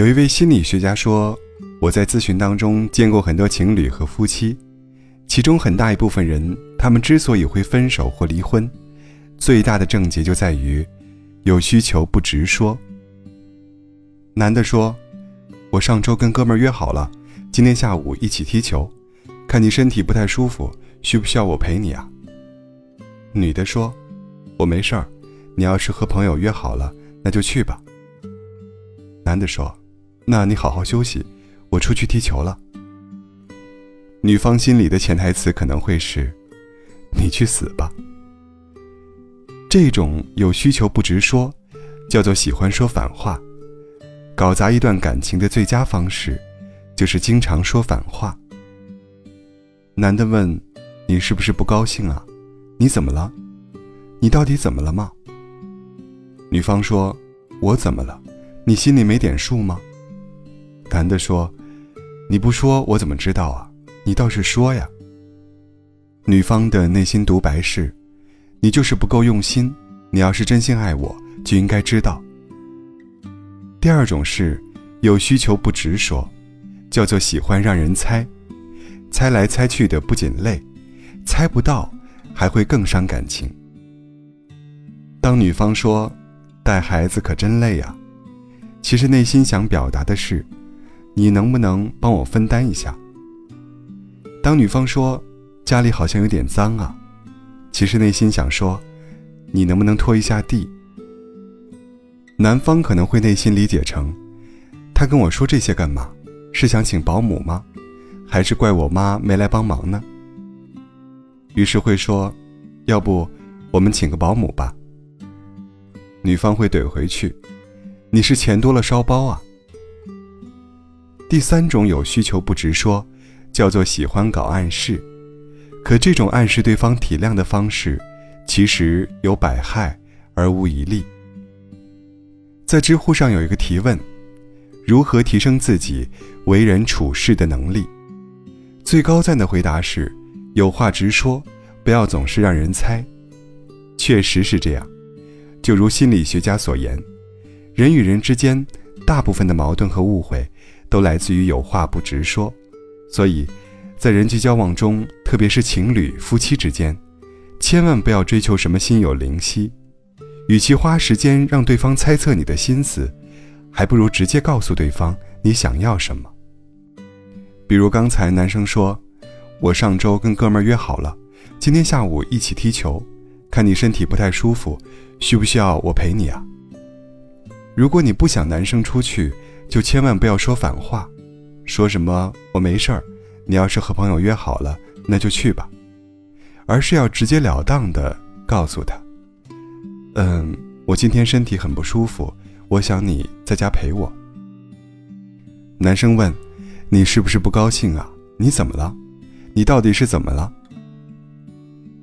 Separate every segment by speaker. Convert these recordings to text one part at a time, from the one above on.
Speaker 1: 有一位心理学家说，我在咨询当中见过很多情侣和夫妻，其中很大一部分人，他们之所以会分手或离婚，最大的症结就在于有需求不直说。男的说：“我上周跟哥们约好了，今天下午一起踢球，看你身体不太舒服，需不需要我陪你啊？”女的说：“我没事儿，你要是和朋友约好了，那就去吧。”男的说。那你好好休息，我出去踢球了。女方心里的潜台词可能会是：“你去死吧。”这种有需求不直说，叫做喜欢说反话。搞砸一段感情的最佳方式，就是经常说反话。男的问：“你是不是不高兴啊？你怎么了？你到底怎么了吗？”女方说：“我怎么了？你心里没点数吗？”男的说：“你不说我怎么知道啊？你倒是说呀。”女方的内心独白是：“你就是不够用心。你要是真心爱我，就应该知道。”第二种是有需求不直说，叫做喜欢让人猜，猜来猜去的不仅累，猜不到还会更伤感情。当女方说：“带孩子可真累呀。”其实内心想表达的是。你能不能帮我分担一下？当女方说家里好像有点脏啊，其实内心想说，你能不能拖一下地？男方可能会内心理解成，他跟我说这些干嘛？是想请保姆吗？还是怪我妈没来帮忙呢？于是会说，要不我们请个保姆吧？女方会怼回去，你是钱多了烧包啊？第三种有需求不直说，叫做喜欢搞暗示。可这种暗示对方体谅的方式，其实有百害而无一利。在知乎上有一个提问：如何提升自己为人处事的能力？最高赞的回答是：有话直说，不要总是让人猜。确实是这样。就如心理学家所言，人与人之间大部分的矛盾和误会。都来自于有话不直说，所以，在人际交往中，特别是情侣、夫妻之间，千万不要追求什么心有灵犀。与其花时间让对方猜测你的心思，还不如直接告诉对方你想要什么。比如刚才男生说：“我上周跟哥们儿约好了，今天下午一起踢球，看你身体不太舒服，需不需要我陪你啊？”如果你不想男生出去，就千万不要说反话，说什么我没事儿，你要是和朋友约好了，那就去吧，而是要直截了当的告诉他，嗯，我今天身体很不舒服，我想你在家陪我。男生问，你是不是不高兴啊？你怎么了？你到底是怎么了？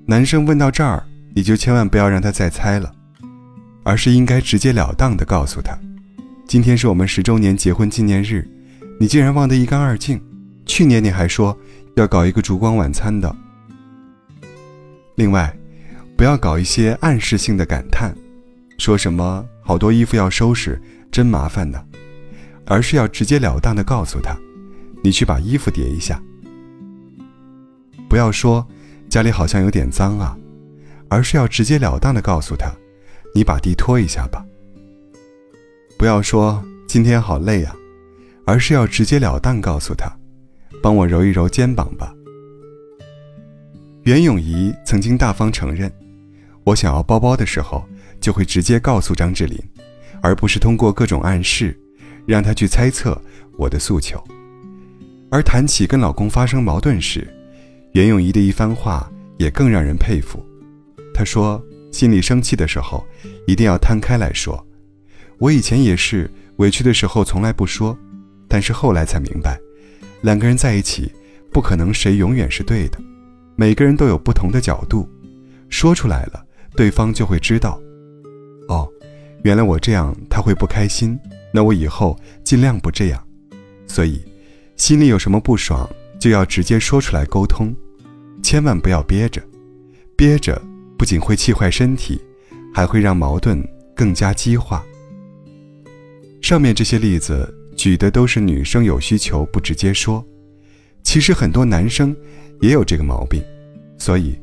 Speaker 1: 男生问到这儿，你就千万不要让他再猜了，而是应该直截了当的告诉他。今天是我们十周年结婚纪念日，你竟然忘得一干二净。去年你还说要搞一个烛光晚餐的。另外，不要搞一些暗示性的感叹，说什么好多衣服要收拾，真麻烦呢，而是要直截了当的告诉他，你去把衣服叠一下。不要说家里好像有点脏啊，而是要直截了当的告诉他，你把地拖一下吧。不要说今天好累啊，而是要直截了当告诉他：“帮我揉一揉肩膀吧。”袁咏仪曾经大方承认，我想要包包的时候，就会直接告诉张智霖，而不是通过各种暗示，让他去猜测我的诉求。而谈起跟老公发生矛盾时，袁咏仪的一番话也更让人佩服。她说：“心里生气的时候，一定要摊开来说。”我以前也是委屈的时候从来不说，但是后来才明白，两个人在一起不可能谁永远是对的，每个人都有不同的角度，说出来了，对方就会知道。哦，原来我这样他会不开心，那我以后尽量不这样。所以，心里有什么不爽就要直接说出来沟通，千万不要憋着，憋着不仅会气坏身体，还会让矛盾更加激化。上面这些例子举的都是女生有需求不直接说，其实很多男生也有这个毛病，所以，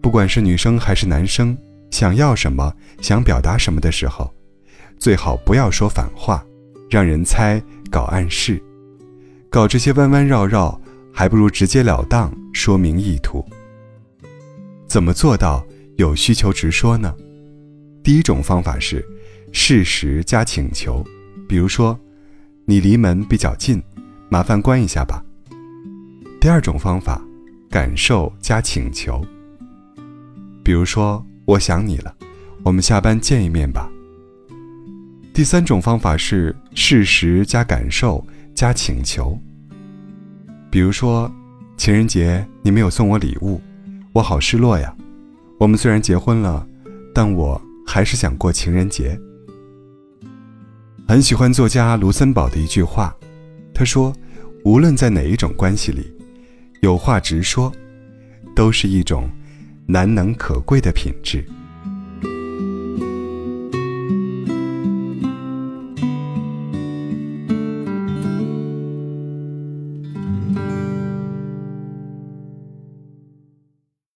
Speaker 1: 不管是女生还是男生，想要什么、想表达什么的时候，最好不要说反话，让人猜、搞暗示，搞这些弯弯绕绕，还不如直截了当说明意图。怎么做到有需求直说呢？第一种方法是事实加请求，比如说。你离门比较近，麻烦关一下吧。第二种方法，感受加请求。比如说，我想你了，我们下班见一面吧。第三种方法是事实加感受加请求。比如说，情人节你没有送我礼物，我好失落呀。我们虽然结婚了，但我还是想过情人节。很喜欢作家卢森堡的一句话，他说：“无论在哪一种关系里，有话直说，都是一种难能可贵的品质。”